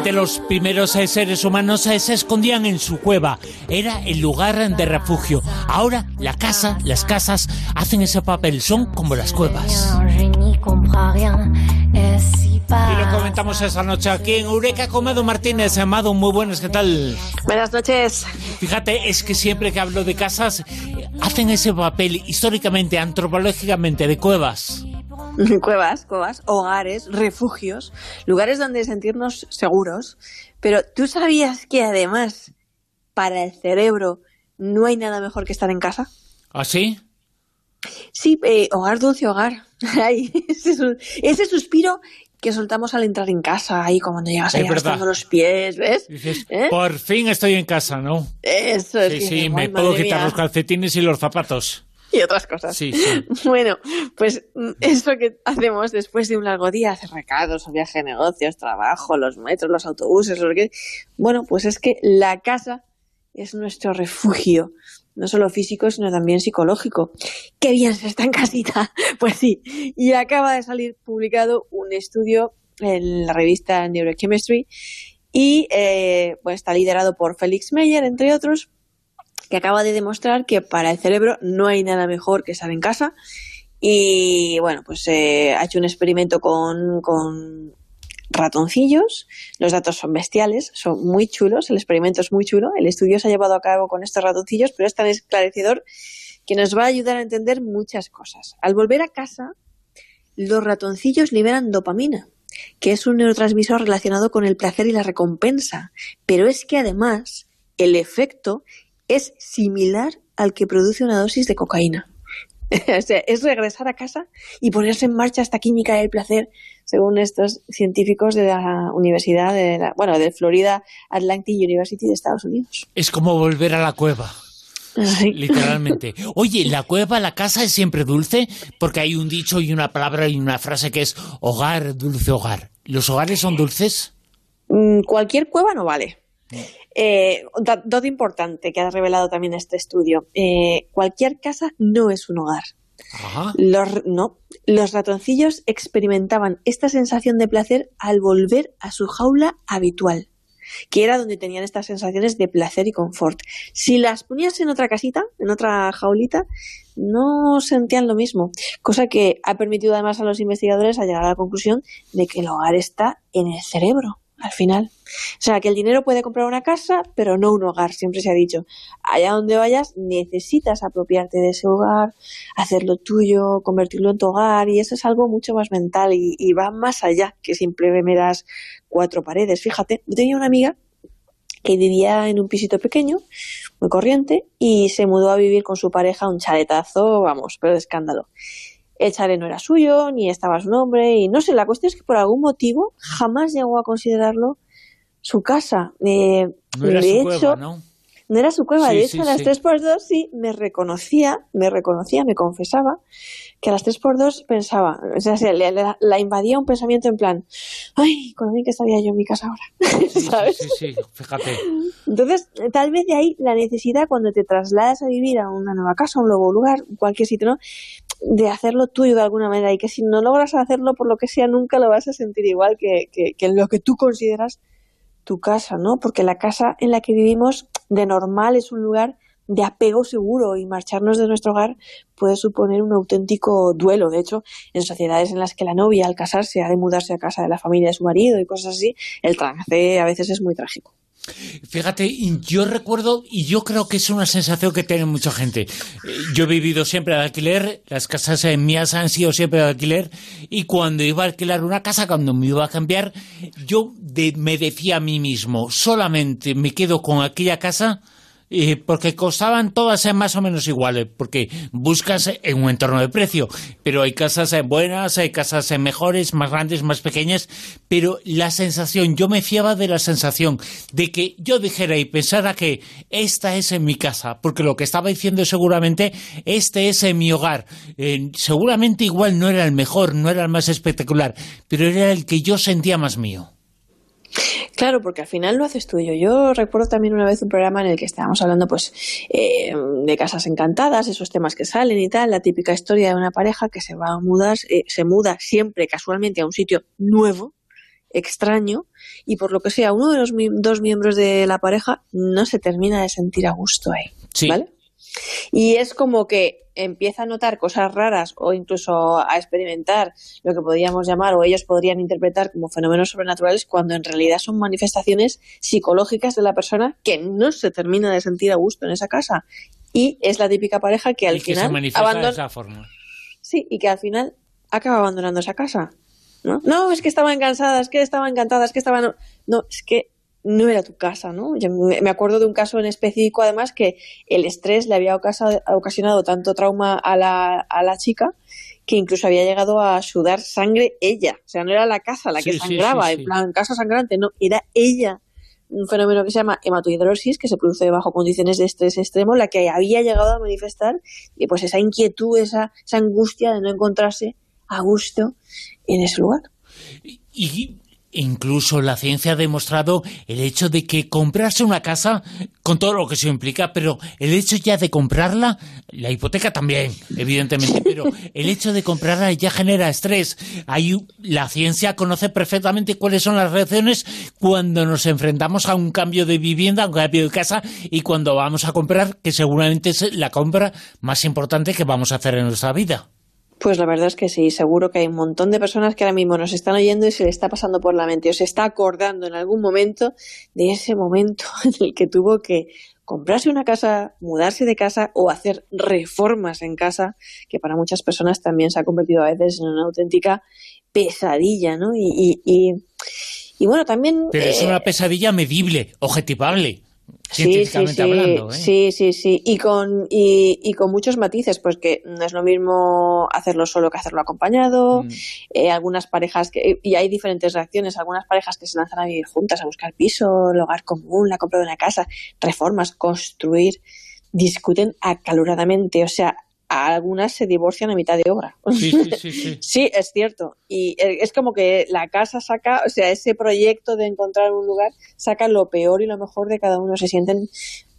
Efectivamente, los primeros eh, seres humanos eh, se escondían en su cueva. Era el lugar de refugio. Ahora la casa, las casas hacen ese papel, son como las cuevas. Y lo comentamos esa noche aquí en Eureka con Mado Martínez. Amado, muy buenas, ¿qué tal? Buenas noches. Fíjate, es que siempre que hablo de casas, hacen ese papel históricamente, antropológicamente, de cuevas. Cuevas, cuevas, hogares, refugios, lugares donde sentirnos seguros. Pero tú sabías que además, para el cerebro, no hay nada mejor que estar en casa. ¿Ah, sí? Sí, eh, hogar dulce hogar. ese, suspiro que soltamos al entrar en casa, ahí cuando llegas ahí arrastrando los pies, ¿ves? ¿Eh? Por fin estoy en casa, ¿no? Eso es. Sí, sí, me puedo quitar los calcetines y los zapatos. Y otras cosas. Sí, sí. Bueno, pues mm, eso que hacemos después de un largo día, hacer recados, o viaje de negocios, trabajo, los metros, los autobuses, lo que... Bueno, pues es que la casa es nuestro refugio, no solo físico, sino también psicológico. ¡Qué bien se está en casita! Pues sí, y acaba de salir publicado un estudio en la revista Neurochemistry y eh, pues está liderado por Felix Meyer, entre otros, que acaba de demostrar que para el cerebro no hay nada mejor que estar en casa. Y bueno, pues eh, ha hecho un experimento con, con ratoncillos. Los datos son bestiales, son muy chulos, el experimento es muy chulo. El estudio se ha llevado a cabo con estos ratoncillos, pero es tan esclarecedor que nos va a ayudar a entender muchas cosas. Al volver a casa, los ratoncillos liberan dopamina, que es un neurotransmisor relacionado con el placer y la recompensa. Pero es que además el efecto es similar al que produce una dosis de cocaína. es regresar a casa y ponerse en marcha esta química del placer, según estos científicos de la Universidad de la, bueno, de Florida Atlantic University de Estados Unidos. Es como volver a la cueva. Literalmente. Oye, ¿la cueva, la casa es siempre dulce? Porque hay un dicho y una palabra y una frase que es hogar, dulce hogar. ¿Los hogares son dulces? Mm, cualquier cueva no vale. Eh, dato importante que ha revelado también este estudio. Eh, cualquier casa no es un hogar. Los, no, los ratoncillos experimentaban esta sensación de placer al volver a su jaula habitual, que era donde tenían estas sensaciones de placer y confort. Si las ponías en otra casita, en otra jaulita, no sentían lo mismo, cosa que ha permitido además a los investigadores a llegar a la conclusión de que el hogar está en el cerebro al final. O sea, que el dinero puede comprar una casa, pero no un hogar, siempre se ha dicho. Allá donde vayas, necesitas apropiarte de ese hogar, hacerlo tuyo, convertirlo en tu hogar, y eso es algo mucho más mental y, va más allá que simplemente das cuatro paredes. Fíjate, yo tenía una amiga que vivía en un pisito pequeño, muy corriente, y se mudó a vivir con su pareja un chaletazo, vamos, pero de escándalo el chale no era suyo, ni estaba su nombre, y no sé, la cuestión es que por algún motivo jamás llegó a considerarlo su casa. Eh, no era de su hecho, ¿no? No era su cueva, de hecho a las 3x2 sí me reconocía, me reconocía, me confesaba que a las 3x2 pensaba, o sea, la, invadía un pensamiento en plan, ay, con bien que estaría yo en mi casa ahora, ¿sabes? Sí, sí, fíjate. Entonces, tal vez de ahí la necesidad cuando te trasladas a vivir a una nueva casa, a un nuevo lugar, cualquier sitio, ¿no? de hacerlo tuyo de alguna manera y que si no logras hacerlo por lo que sea nunca lo vas a sentir igual que, que, que lo que tú consideras tu casa, ¿no? Porque la casa en la que vivimos de normal es un lugar de apego seguro y marcharnos de nuestro hogar puede suponer un auténtico duelo. De hecho, en sociedades en las que la novia al casarse ha de mudarse a casa de la familia de su marido y cosas así, el trance a veces es muy trágico. Fíjate, yo recuerdo, y yo creo que es una sensación que tiene mucha gente. Yo he vivido siempre de alquiler, las casas mías han sido siempre de alquiler, y cuando iba a alquilar una casa, cuando me iba a cambiar, yo me decía a mí mismo, solamente me quedo con aquella casa porque costaban todas eh, más o menos iguales, porque buscas en un entorno de precio, pero hay casas eh, buenas, hay casas eh, mejores, más grandes, más pequeñas, pero la sensación, yo me fiaba de la sensación de que yo dijera y pensara que esta es en mi casa, porque lo que estaba diciendo seguramente, este es en mi hogar, seguramente igual no era el mejor, no era el más espectacular, pero era el que yo sentía más mío. Claro, porque al final lo haces tuyo. Yo recuerdo también una vez un programa en el que estábamos hablando pues eh, de casas encantadas, esos temas que salen y tal, la típica historia de una pareja que se va a mudar, eh, se muda siempre casualmente a un sitio nuevo extraño y por lo que sea uno de los dos miembros de la pareja no se termina de sentir a gusto ahí, ¿vale? Y es como que empieza a notar cosas raras o incluso a experimentar lo que podríamos llamar o ellos podrían interpretar como fenómenos sobrenaturales cuando en realidad son manifestaciones psicológicas de la persona que no se termina de sentir a gusto en esa casa. Y es la típica pareja que al final abandona... de esa forma. Sí, y que al final acaba abandonando esa casa. ¿no? no, es que estaban cansadas, es que estaban encantadas, es que estaban... No, es que no era tu casa, ¿no? Yo me acuerdo de un caso en específico, además, que el estrés le había ocasionado tanto trauma a la, a la chica que incluso había llegado a sudar sangre ella. O sea, no era la casa la que sangraba, en plan, casa sangrante, no, era ella. Un fenómeno que se llama hematohidrosis, que se produce bajo condiciones de estrés extremo, la que había llegado a manifestar y pues esa inquietud, esa, esa angustia de no encontrarse a gusto en ese lugar. Y Incluso la ciencia ha demostrado el hecho de que comprarse una casa, con todo lo que eso implica, pero el hecho ya de comprarla, la hipoteca también, evidentemente, pero el hecho de comprarla ya genera estrés. Hay, la ciencia conoce perfectamente cuáles son las reacciones cuando nos enfrentamos a un cambio de vivienda, a un cambio de casa, y cuando vamos a comprar, que seguramente es la compra más importante que vamos a hacer en nuestra vida. Pues la verdad es que sí, seguro que hay un montón de personas que ahora mismo nos están oyendo y se le está pasando por la mente o se está acordando en algún momento de ese momento en el que tuvo que comprarse una casa, mudarse de casa o hacer reformas en casa, que para muchas personas también se ha convertido a veces en una auténtica pesadilla, ¿no? Y, y, bueno, también... Pero es una eh, pesadilla medible, objetivable. Sí, sí, sí, hablando, ¿eh? sí, sí, sí, y con, y, con muchos matices, pues que no es lo mismo hacerlo solo que hacerlo acompañado, mm. eh, algunas parejas, que, y hay diferentes reacciones, algunas parejas que se lanzan a vivir juntas, a buscar piso, el hogar común, la compra de una casa, reformas, construir, discuten acaloradamente, o sea, algunas se divorcian a mitad de obra. Sí, sí, sí, sí. es cierto. Y eh, es como que la casa saca, o sea, ese proyecto de encontrar un lugar saca lo peor y lo mejor de cada uno. Se sienten,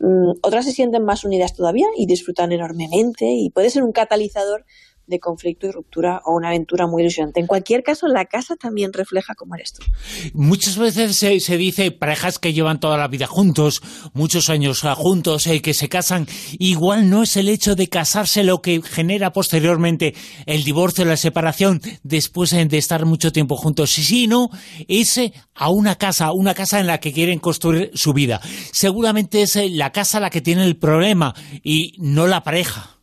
mm, otras se sienten más unidas todavía y disfrutan enormemente y puede ser un catalizador de conflicto y ruptura o una aventura muy ilusionante. En cualquier caso, la casa también refleja cómo eres tú. Muchas veces se, dice parejas que llevan toda la vida juntos, muchos años juntos, eh, que se casan. Igual no es el hecho de casarse lo que genera posteriormente el divorcio, la separación, después eh, de estar mucho tiempo juntos, sino ese a una casa, una casa en la que quieren construir su vida. Seguramente es eh, la casa la que tiene el problema y no la pareja.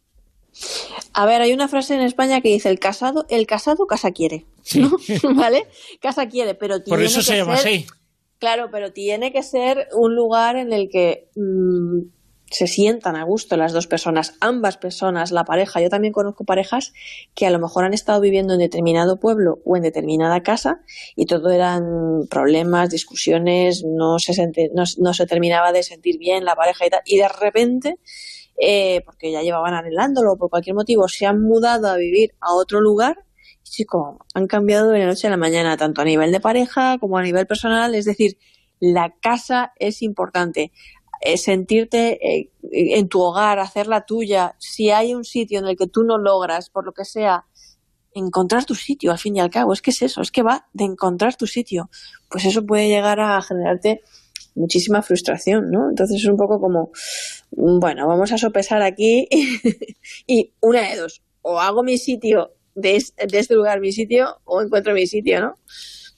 A ver, hay una frase en España que dice el casado, el casado casa quiere, ¿no? ¿Vale? Casa quiere, pero tiene Por eso se llama así. Claro, pero tiene que ser un lugar en el que mm, se sientan a gusto las dos personas, ambas personas, la pareja. Yo también conozco parejas que a lo mejor han estado viviendo en determinado pueblo o en determinada casa y todo eran problemas, discusiones, no se, no, no se terminaba de sentir bien la pareja y tal. Y de repente eh, porque ya llevaban arreglándolo por cualquier motivo, se han mudado a vivir a otro lugar. Y chicos, han cambiado de la noche a la mañana, tanto a nivel de pareja como a nivel personal, es decir, la casa es importante. Eh, sentirte eh, en tu hogar, hacerla tuya, si hay un sitio en el que tú no logras, por lo que sea, encontrar tu sitio, al fin y al cabo, es que es eso, es que va de encontrar tu sitio, pues eso puede llegar a generarte muchísima frustración, ¿no? Entonces es un poco como, bueno, vamos a sopesar aquí y una de dos, o hago mi sitio de, este lugar mi sitio o encuentro mi sitio, ¿no?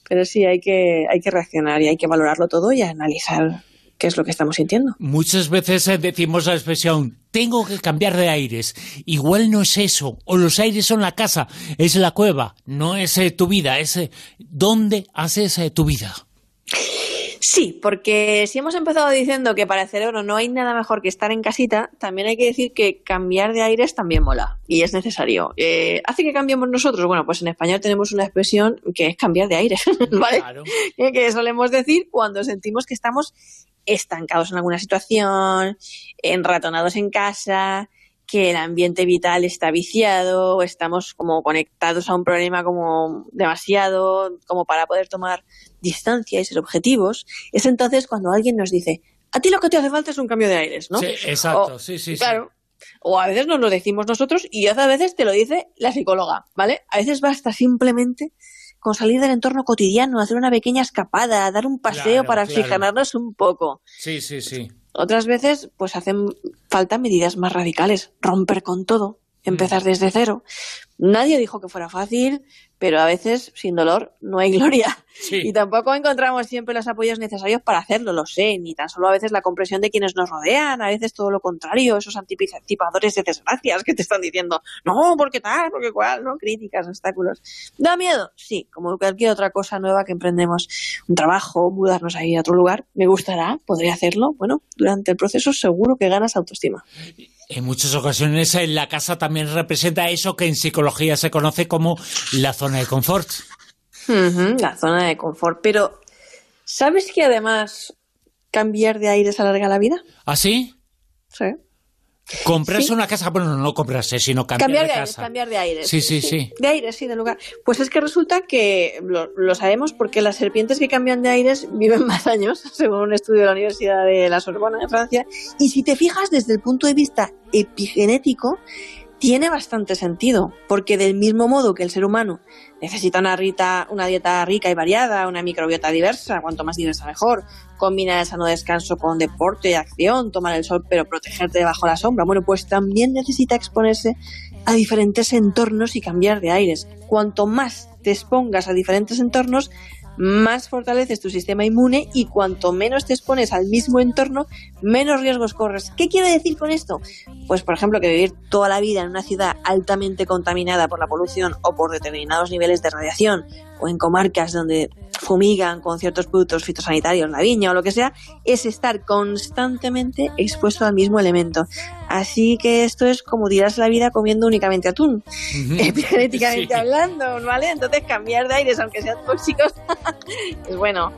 Pero sí, hay que, hay que reaccionar y hay que valorarlo todo y analizar qué es lo que estamos sintiendo. Muchas veces eh, decimos la expresión, tengo que cambiar de aires. Igual no es eso, o los aires son la casa, es la cueva, no es eh, tu vida, es eh, dónde haces tu vida. Sí, porque si hemos empezado diciendo que para el cerebro no hay nada mejor que estar en casita, también hay que decir que cambiar de aires también mola y es necesario. Eh, ¿Hace que cambiemos nosotros? Bueno, pues en español tenemos una expresión que es cambiar de aires, ¿vale? Claro. que solemos decir cuando sentimos que estamos estancados en alguna situación, enratonados en casa, que el ambiente vital está viciado, estamos como conectados a un problema como demasiado, como para poder tomar distancia y ser objetivos, es entonces cuando alguien nos dice, a ti lo que te hace falta es un cambio de aires, ¿no? Sí, exacto, sí, sí, claro. O a veces nos lo decimos nosotros y a veces te lo dice la psicóloga, ¿vale? A veces basta simplemente con salir del entorno cotidiano, hacer una pequeña escapada, dar un paseo para oxigenarnos un poco. Sí, sí, sí. Otras veces, pues hacen falta medidas más radicales, romper con todo, empezar mm. desde cero. Nadie dijo que fuera fácil, pero a veces sin dolor no hay gloria. Y tampoco encontramos siempre los apoyos necesarios para hacerlo, lo sé, ni tan solo a veces la comprensión de quienes nos rodean, a veces todo lo contrario, esos anticipadores de desgracias que te están diciendo, no, porque tal, porque cual, ¿no? Críticas, obstáculos. ¿Da miedo? Sí, como cualquier otra cosa nueva que emprendemos, un trabajo, mudarnos a ir a otro lugar, me gustará, podría hacerlo. Bueno, durante el proceso seguro que ganas autoestima. En muchas ocasiones eh, la casa también representa eso que en psicología se conoce como la zona de confort. la zona de confort. Pero, ¿sabes que además cambiar de aires alarga la vida? ¿Ah, sí? Sí. Comprarse una casa, bueno, no comprarse, sino cambiar, cambiar de, de casa. cambiar de aires. Sí, sí, sí, De aires, sí, de lugar. Pues es que resulta que lo, sabemos porque las serpientes que cambian de aires viven más años, según un estudio de la Universidad de la Sorbona de Francia. Y si te fijas desde el punto de vista epigenético, tiene bastante sentido, porque del mismo modo que el ser humano necesita una, una dieta rica y variada, una microbiota diversa, cuanto más diversa mejor, combina el sano descanso con deporte y acción, tomar el sol pero protegerte bajo la sombra, bueno, pues también necesita exponerse a diferentes entornos y cambiar de aires. Cuanto más te expongas a diferentes entornos, más fortaleces tu sistema inmune y cuanto menos te expones al mismo entorno, menos riesgos corres. ¿Qué quiere decir con esto? Pues, por ejemplo, que vivir toda la vida en una ciudad altamente contaminada por la polución o por determinados niveles de radiación, o en comarcas donde fumigan con ciertos productos fitosanitarios, la viña o lo que sea, es estar constantemente expuesto al mismo elemento. Así que esto es como tirarse la vida comiendo únicamente atún, genéticamente hablando, ¿vale? Entonces cambiar de aires, aunque sean tóxicos, es bueno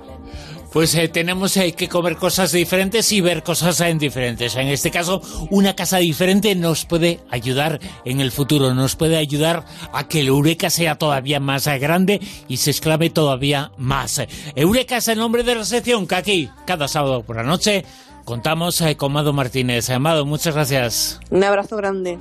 pues eh, tenemos eh, que comer cosas diferentes y ver cosas en diferentes. En este caso, una casa diferente nos puede ayudar en el futuro, nos puede ayudar a que el Eureka sea todavía más eh, grande y se exclame todavía más. Eureka es el nombre de la sección que aquí, cada sábado por la noche, contamos con Amado Martínez. Amado, muchas gracias. Un abrazo grande.